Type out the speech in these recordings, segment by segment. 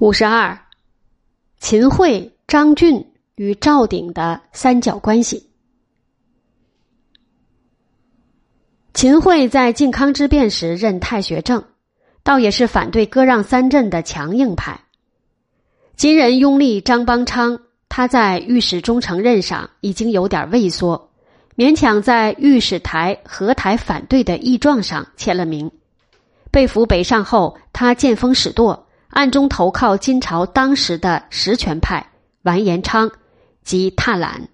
五十二，秦桧、张俊与赵鼎的三角关系。秦桧在靖康之变时任太学正，倒也是反对割让三镇的强硬派。金人拥立张邦昌，他在御史中丞任上已经有点畏缩，勉强在御史台合台反对的议状上签了名。被俘北上后，他见风使舵。暗中投靠金朝当时的实权派完颜昌及踏懒。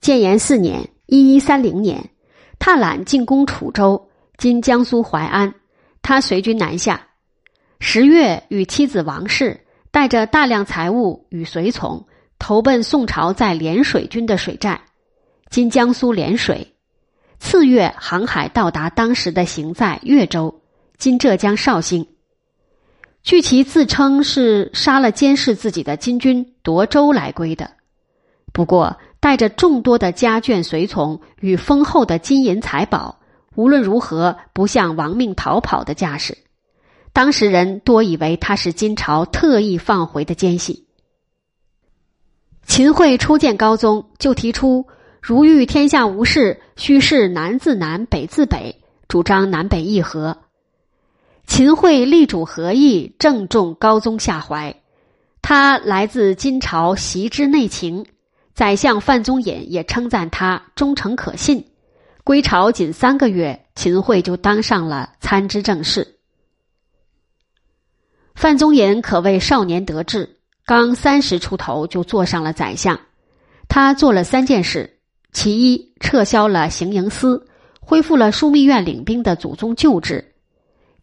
建炎四年（一一三零年），踏懒进攻楚州（今江苏淮安），他随军南下。十月，与妻子王氏带着大量财物与随从，投奔宋朝在涟水军的水寨（今江苏涟水）。次月，航海到达当时的行在越州（今浙江绍兴）。据其自称是杀了监视自己的金军夺州来归的，不过带着众多的家眷随从与丰厚的金银财宝，无论如何不像亡命逃跑的架势。当时人多以为他是金朝特意放回的奸细。秦桧初见高宗，就提出“如遇天下无事，须是南自南，北自北”，主张南北议和。秦桧力主和议，正中高宗下怀。他来自金朝，习之内情。宰相范宗隐也称赞他忠诚可信。归朝仅三个月，秦桧就当上了参知政事。范宗隐可谓少年得志，刚三十出头就做上了宰相。他做了三件事：其一，撤销了行营司，恢复了枢密院领兵的祖宗旧制。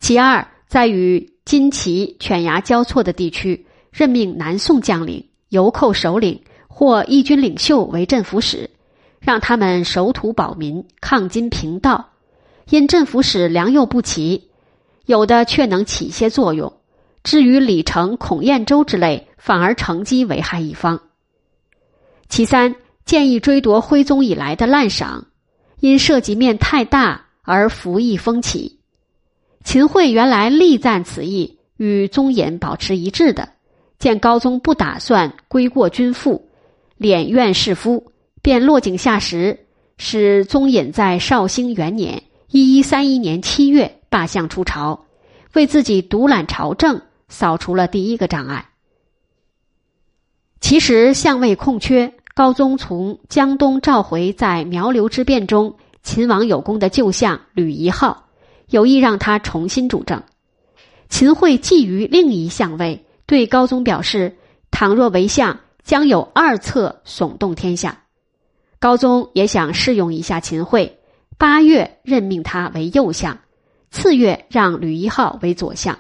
其二，在与金齐犬牙交错的地区，任命南宋将领、游寇首领或义军领袖为镇抚使，让他们守土保民、抗金平道。因镇抚使良莠不齐，有的却能起些作用；至于李成、孔彦周之类，反而乘机为害一方。其三，建议追夺徽宗以来的滥赏，因涉及面太大而服役风起。秦桧原来力赞此意，与宗衍保持一致的。见高宗不打算归过君父，敛怨弑夫，便落井下石，使宗衍在绍兴元年（一一三一年）七月罢相出朝，为自己独揽朝政扫除了第一个障碍。其实相位空缺，高宗从江东召回在苗刘之变中秦王有功的旧相吕夷浩。有意让他重新主政，秦桧觊觎另一相位，对高宗表示：倘若为相，将有二策耸动天下。高宗也想试用一下秦桧，八月任命他为右相，次月让吕夷浩为左相。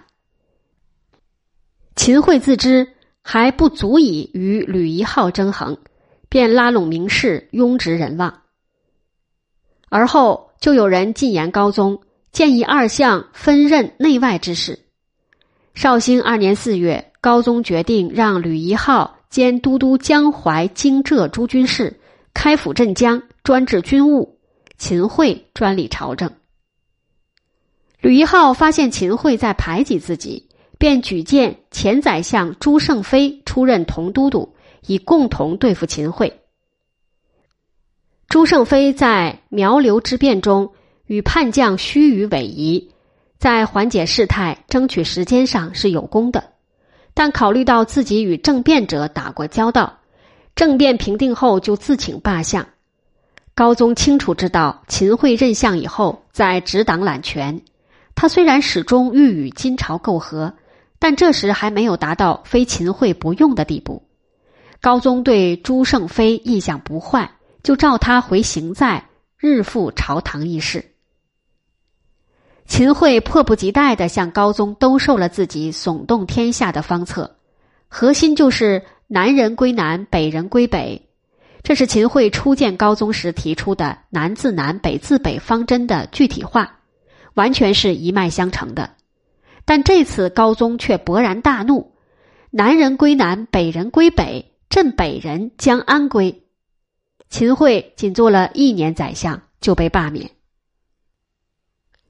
秦桧自知还不足以与吕夷浩争衡，便拉拢名士，拥执人望。而后就有人进言高宗。建议二相分任内外之事。绍兴二年四月，高宗决定让吕夷浩兼都督江淮、荆浙诸军事，开府镇江，专治军务；秦桧专理朝政。吕夷浩发现秦桧在排挤自己，便举荐前宰相朱胜非出任同都督，以共同对付秦桧。朱胜非在苗刘之变中。与叛将须臾委夷，在缓解事态、争取时间上是有功的，但考虑到自己与政变者打过交道，政变平定后就自请罢相。高宗清楚知道秦桧任相以后在执党揽权，他虽然始终欲与金朝媾和，但这时还没有达到非秦桧不用的地步。高宗对朱胜非印象不坏，就召他回行在，日赴朝堂议事。秦桧迫不及待的向高宗兜售了自己耸动天下的方策，核心就是南人归南，北人归北。这是秦桧初见高宗时提出的“南自南，北自北”方针的具体化，完全是一脉相承的。但这次高宗却勃然大怒：“南人归南，北人归北，朕北人将安归？”秦桧仅做了一年宰相，就被罢免。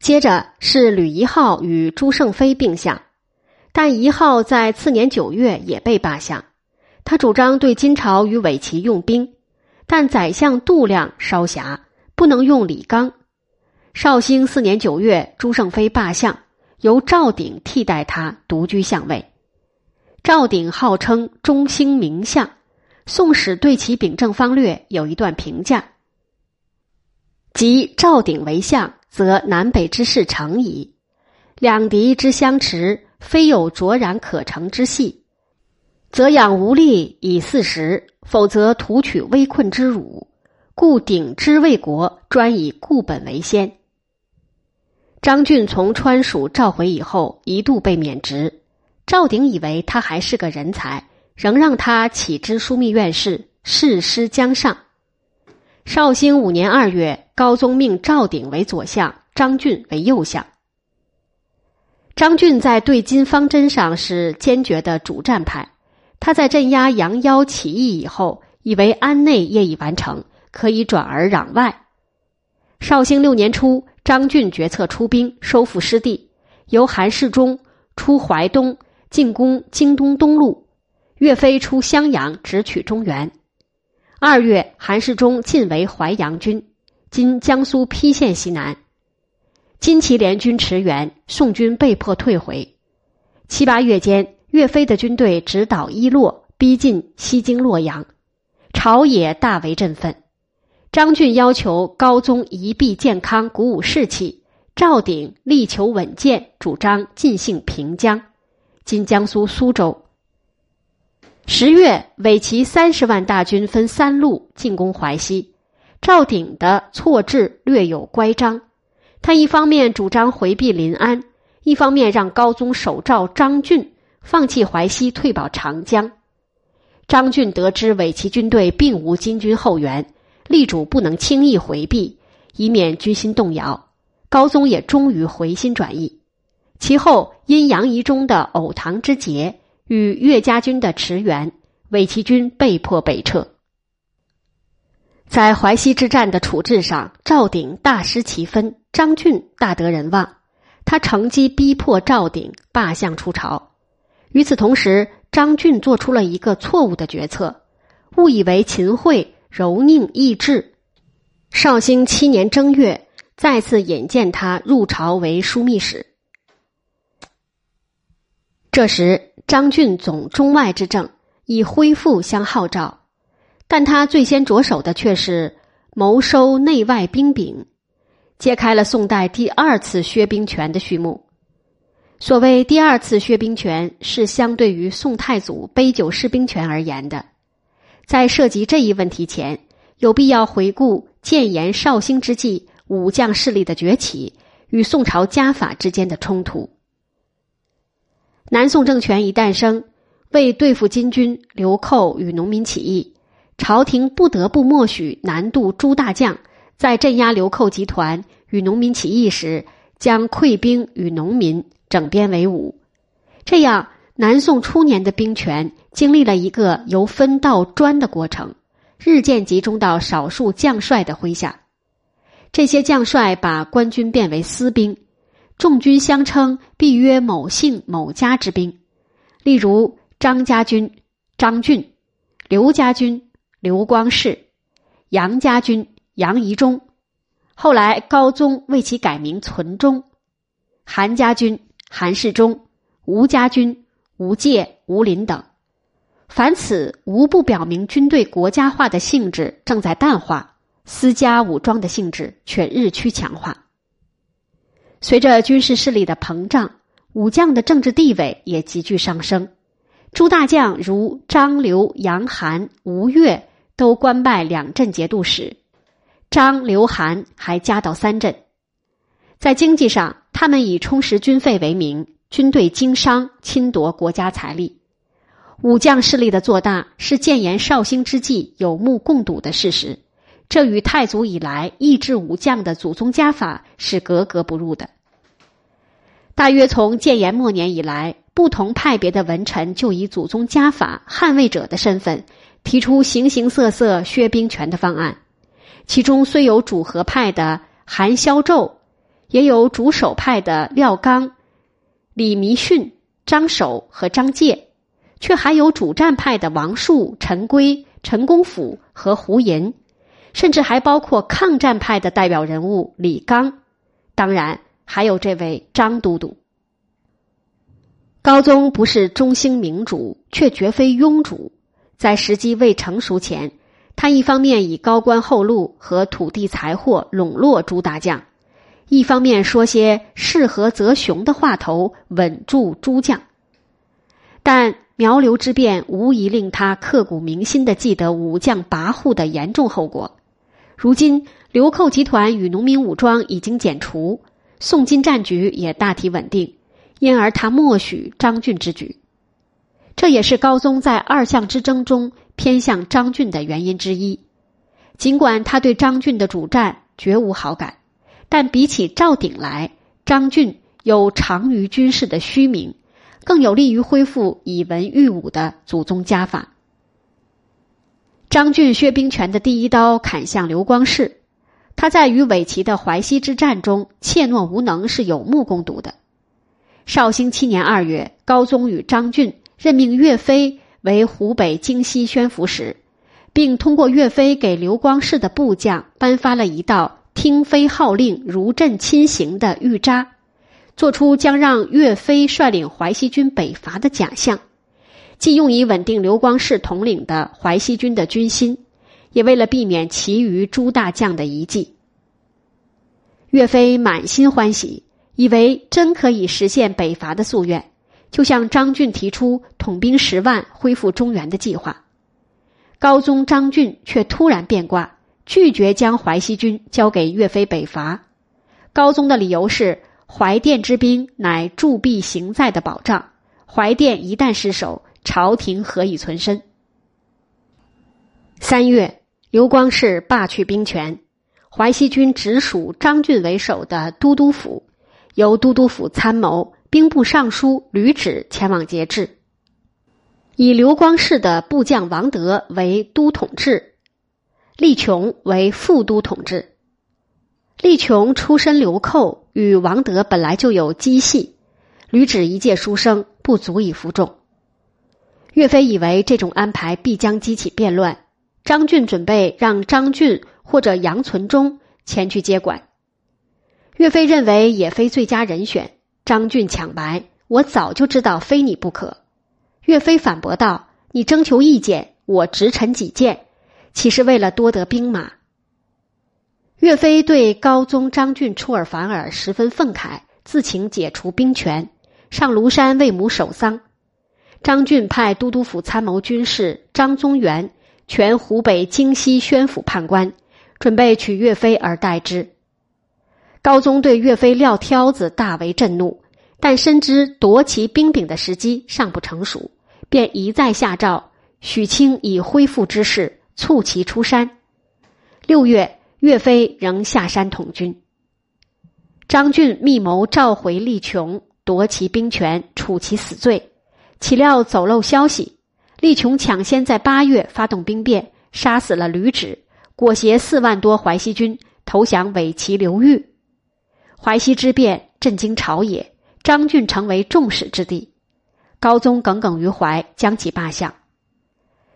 接着是吕夷号与朱胜非并相，但一号在次年九月也被罢相。他主张对金朝与伪齐用兵，但宰相度量稍狭，不能用李纲。绍兴四年九月，朱胜妃罢相，由赵鼎替代他独居相位。赵鼎号称中兴名相，《宋史》对其秉政方略有一段评价：即赵鼎为相，则南北之势成矣。两敌之相持，非有卓然可成之隙，则养无力以四时；否则图取危困之辱。故鼎之为国，专以固本为先。张俊从川蜀召回以后，一度被免职。赵鼎以为他还是个人才，仍让他起知枢密院事，誓师江上。绍兴五年二月，高宗命赵鼎为左相，张俊为右相。张俊在对金方针上是坚决的主战派。他在镇压杨妖起义以后，以为安内业已完成，可以转而攘外。绍兴六年初，张俊决策出兵收复失地，由韩世忠出淮东。进攻京东东路，岳飞出襄阳直取中原。二月，韩世忠进围淮阳军，今江苏邳县西南。金祁联军驰援，宋军被迫退回。七八月间，岳飞的军队直捣伊洛，逼近西京洛阳，朝野大为振奋。张俊要求高宗一臂健康，鼓舞士气；赵鼎力求稳健，主张尽兴平江。今江苏苏州。十月，伪齐三十万大军分三路进攻淮西。赵鼎的错置略有乖张，他一方面主张回避临安，一方面让高宗手诏张俊放弃淮西，退保长江。张俊得知伪齐军队并无金军后援，力主不能轻易回避，以免军心动摇。高宗也终于回心转意。其后因杨仪中的藕塘之劫与岳家军的驰援，伪齐军被迫北撤。在淮西之战的处置上，赵鼎大失其分，张俊大得人望。他乘机逼迫赵鼎罢相出朝。与此同时，张俊做出了一个错误的决策，误以为秦桧柔佞易志。绍兴七年正月，再次引荐他入朝为枢密使。这时，张俊总中外之政，以恢复相号召，但他最先着手的却是谋收内外兵柄，揭开了宋代第二次削兵权的序幕。所谓第二次削兵权，是相对于宋太祖杯酒释兵权而言的。在涉及这一问题前，有必要回顾建炎绍兴之际武将势力的崛起与宋朝家法之间的冲突。南宋政权一诞生，为对付金军、流寇与农民起义，朝廷不得不默许南渡朱大将在镇压流寇集团与农民起义时，将溃兵与农民整编为伍。这样，南宋初年的兵权经历了一个由分到专的过程，日渐集中到少数将帅的麾下。这些将帅把官军变为私兵。众军相称，必曰某姓某家之兵。例如张家军张俊，刘家军刘光世，杨家军杨仪忠。后来高宗为其改名存忠。韩家军韩世忠，吴家军吴介吴林等。凡此无不表明军队国家化的性质正在淡化，私家武装的性质却日趋强化。随着军事势力的膨胀，武将的政治地位也急剧上升。诸大将如张、刘、杨、韩、吴越都官拜两镇节度使，张、刘、韩还加到三镇。在经济上，他们以充实军费为名，军队经商，侵夺国家财力。武将势力的做大是建炎绍兴之际有目共睹的事实。这与太祖以来抑制武将的祖宗家法是格格不入的。大约从建炎末年以来，不同派别的文臣就以祖宗家法捍卫者的身份，提出形形色色削兵权的方案。其中虽有主和派的韩萧胄，也有主守派的廖刚、李弥逊、张守和张介，却还有主战派的王树、陈规、陈公甫和胡寅，甚至还包括抗战派的代表人物李纲，当然还有这位张都督。高宗不是中兴明主，却绝非庸主。在时机未成熟前，他一方面以高官厚禄和土地财货笼络诸大将，一方面说些适合则雄的话头稳住诸将。但苗刘之变无疑令他刻骨铭心的记得武将跋扈的严重后果。如今流寇集团与农民武装已经减除，宋金战局也大体稳定。因而他默许张俊之举，这也是高宗在二相之争中偏向张俊的原因之一。尽管他对张俊的主战绝无好感，但比起赵鼎来，张俊有长于军事的虚名，更有利于恢复以文御武的祖宗家法。张俊削兵权的第一刀砍向刘光世，他在与伪齐的淮西之战中怯懦无能，是有目共睹的。绍兴七年二月，高宗与张俊任命岳飞为湖北荆西宣抚使，并通过岳飞给刘光世的部将颁发了一道听飞号令、如朕亲行的谕札，做出将让岳飞率领淮西军北伐的假象，既用以稳定刘光世统领的淮西军的军心，也为了避免其余诸大将的遗迹。岳飞满心欢喜。以为真可以实现北伐的夙愿，就向张俊提出统兵十万恢复中原的计划。高宗张俊却突然变卦，拒绝将淮西军交给岳飞北伐。高宗的理由是：淮滇之兵乃铸币行在的保障，淮滇一旦失守，朝廷何以存身？三月，刘光世罢去兵权，淮西军直属张俊为首的都督府。由都督府参谋、兵部尚书吕祉前往节制，以刘光世的部将王德为都统制，厉琼为副都统制。厉琼出身流寇，与王德本来就有积隙，吕祉一介书生，不足以服众。岳飞以为这种安排必将激起变乱，张俊准备让张俊或者杨存忠前去接管。岳飞认为也非最佳人选。张俊抢白：“我早就知道非你不可。”岳飞反驳道：“你征求意见，我直陈己见，岂是为了多得兵马？”岳飞对高宗张俊出尔反尔十分愤慨，自请解除兵权，上庐山为母守丧。张俊派都督府参谋军事张宗元全湖北荆西宣抚判官，准备取岳飞而代之。高宗对岳飞撂挑子大为震怒，但深知夺其兵柄的时机尚不成熟，便一再下诏许清以恢复之势，促其出山。六月，岳飞仍下山统军。张俊密谋召回力琼，夺其兵权，处其死罪。岂料走漏消息，力琼抢先在八月发动兵变，杀死了吕祉，裹挟四万多淮西军投降伪齐刘裕。淮西之变震惊朝野，张俊成为众矢之的。高宗耿耿于怀，将其罢相。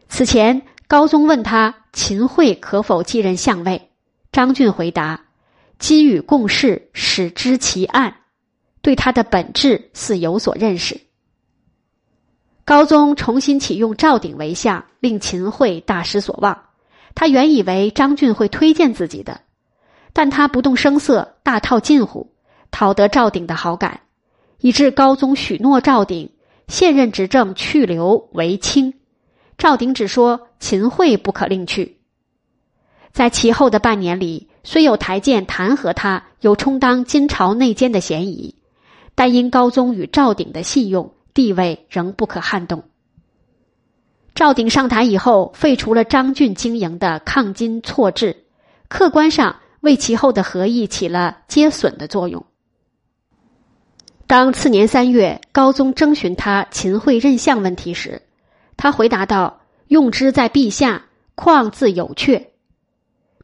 此前，高宗问他秦桧可否继任相位，张俊回答：“机与共事，使知其案。”对他的本质似有所认识。高宗重新启用赵鼎为相，令秦桧大失所望。他原以为张俊会推荐自己的。但他不动声色，大套近乎，讨得赵鼎的好感，以致高宗许诺赵鼎现任执政去留为卿。赵鼎只说秦桧不可另去。在其后的半年里，虽有台谏弹劾他有充当金朝内奸的嫌疑，但因高宗与赵鼎的信用，地位仍不可撼动。赵鼎上台以后，废除了张俊经营的抗金错制，客观上。为其后的和议起了接损的作用。当次年三月，高宗征询他秦桧任相问题时，他回答道：“用之在陛下，况自有阙。”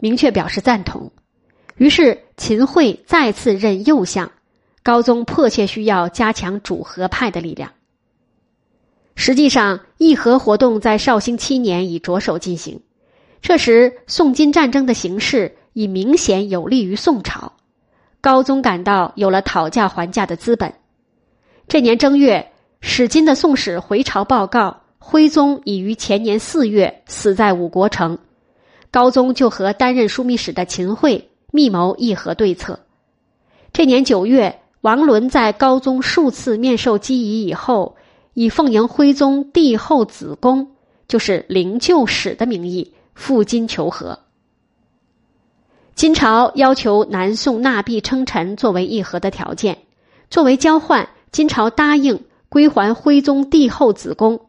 明确表示赞同。于是秦桧再次任右相。高宗迫切需要加强主和派的力量。实际上，议和活动在绍兴七年已着手进行。这时，宋金战争的形势已明显有利于宋朝，高宗感到有了讨价还价的资本。这年正月，史金的宋使回朝报告，徽宗已于前年四月死在五国城。高宗就和担任枢密使的秦桧密谋议和对策。这年九月，王伦在高宗数次面授机宜以后。以奉迎徽宗帝后子宫，就是灵柩使的名义赴金求和。金朝要求南宋纳币称臣作为议和的条件，作为交换，金朝答应归还徽宗帝后子宫，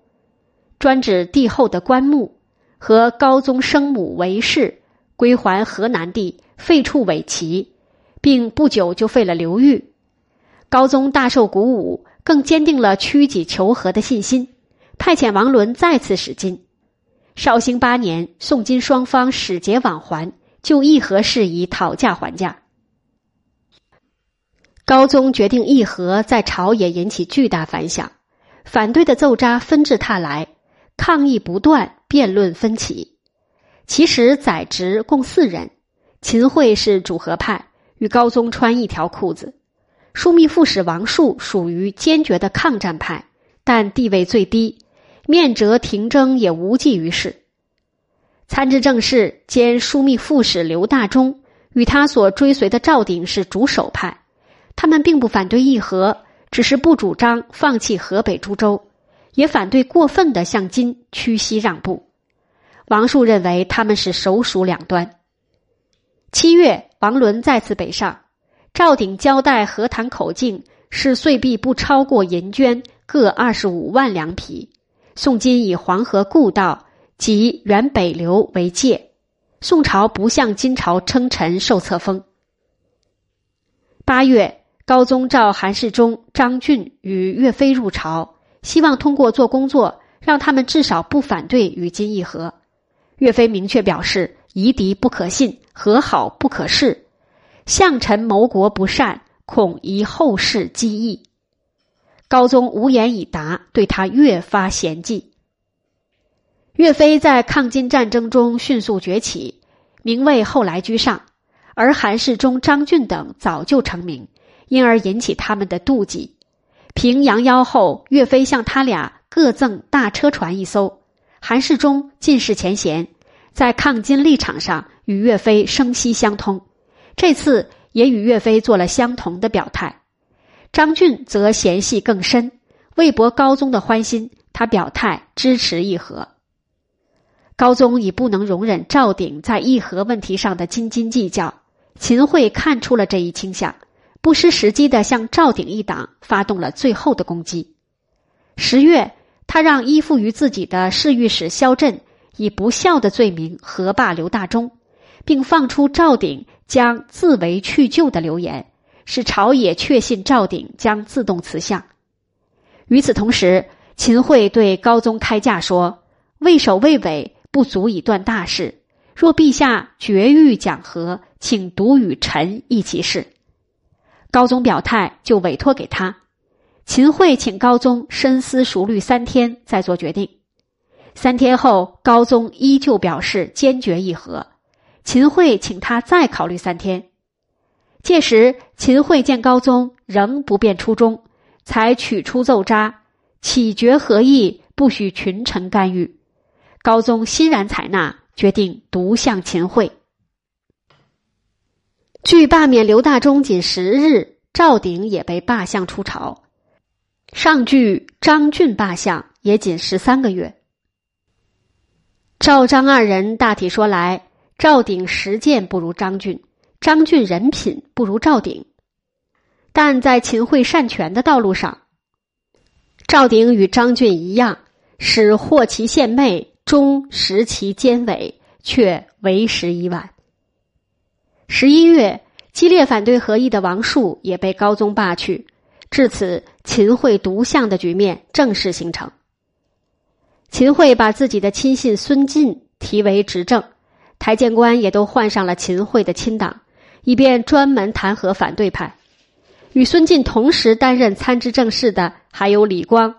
专指帝后的棺木和高宗生母韦氏，归还河南地，废黜伪齐，并不久就废了刘裕。高宗大受鼓舞。更坚定了屈己求和的信心，派遣王伦再次使金。绍兴八年，宋金双方使节往还，就议和事宜讨价还价。高宗决定议和，在朝野引起巨大反响，反对的奏札纷至沓来，抗议不断，辩论分歧。其实宰执共四人，秦桧是主和派，与高宗穿一条裤子。枢密副使王树属于坚决的抗战派，但地位最低，面折廷争也无济于事。参知政事兼枢密副使刘大中与他所追随的赵鼎是主守派，他们并不反对议和，只是不主张放弃河北诸州，也反对过分的向金屈膝让步。王树认为他们是首鼠两端。七月，王伦再次北上。赵鼎交代和谈口径是岁币不超过银绢各二十五万两匹。宋金以黄河故道及原北流为界，宋朝不向金朝称臣受册封。八月，高宗召韩世忠、张俊与岳飞入朝，希望通过做工作让他们至少不反对与金议和。岳飞明确表示：夷狄不可信，和好不可视。相臣谋国不善，恐遗后世机义。高宗无言以答，对他越发嫌弃。岳飞在抗金战争中迅速崛起，名位后来居上，而韩世忠、张俊等早就成名，因而引起他们的妒忌。平阳夭后，岳飞向他俩各赠大车船一艘。韩世忠进士前贤，在抗金立场上与岳飞声息相通。这次也与岳飞做了相同的表态，张俊则嫌隙更深，为博高宗的欢心，他表态支持议和。高宗已不能容忍赵鼎在议和问题上的斤斤计较，秦桧看出了这一倾向，不失时机的向赵鼎一党发动了最后的攻击。十月，他让依附于自己的侍御史萧震以不孝的罪名合罢刘大中。并放出赵鼎将自为去就的流言，使朝野确信赵鼎将自动辞相。与此同时，秦桧对高宗开价说：“畏首畏尾不足以断大事，若陛下决欲讲和，请独与臣议其事。”高宗表态，就委托给他。秦桧请高宗深思熟虑三天，再做决定。三天后，高宗依旧表示坚决议和。秦桧请他再考虑三天，届时秦桧见高宗仍不便出中，才取出奏札，起决和议，不许群臣干预。高宗欣然采纳，决定独向秦桧。距罢免刘大中仅十日，赵鼎也被罢相出朝，上句张俊罢相也仅十三个月。赵张二人大体说来。赵鼎实践不如张俊，张俊人品不如赵鼎，但在秦桧擅权的道路上，赵鼎与张俊一样，使获其献媚，终食其奸伪，却为时已晚。十一月，激烈反对和议的王树也被高宗罢去，至此秦桧独相的局面正式形成。秦桧把自己的亲信孙晋提为执政。台谏官也都换上了秦桧的亲党，以便专门弹劾反对派。与孙晋同时担任参知政事的还有李光。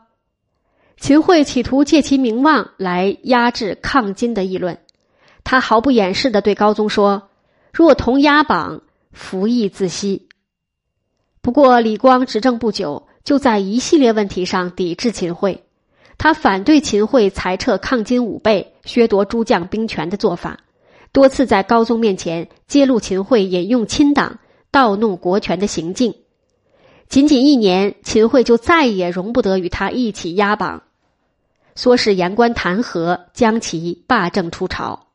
秦桧企图借其名望来压制抗金的议论，他毫不掩饰的对高宗说：“若同压榜，服役自息。”不过，李光执政不久，就在一系列问题上抵制秦桧。他反对秦桧裁撤抗金武备、削夺诸将兵权的做法，多次在高宗面前揭露秦桧引用亲党、盗弄国权的行径。仅仅一年，秦桧就再也容不得与他一起压榜，唆使言官弹劾，将其罢政出朝。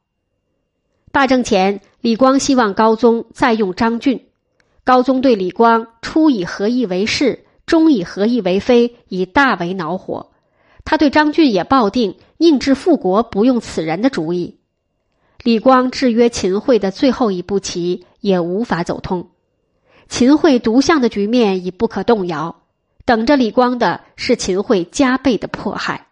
罢政前，李光希望高宗再用张俊，高宗对李光初以何意为是，终以何意为非，已大为恼火。他对张俊也抱定宁致复国不用此人的主意。李光制约秦桧的最后一步棋也无法走通。秦桧独相的局面已不可动摇，等着李光的是秦桧加倍的迫害。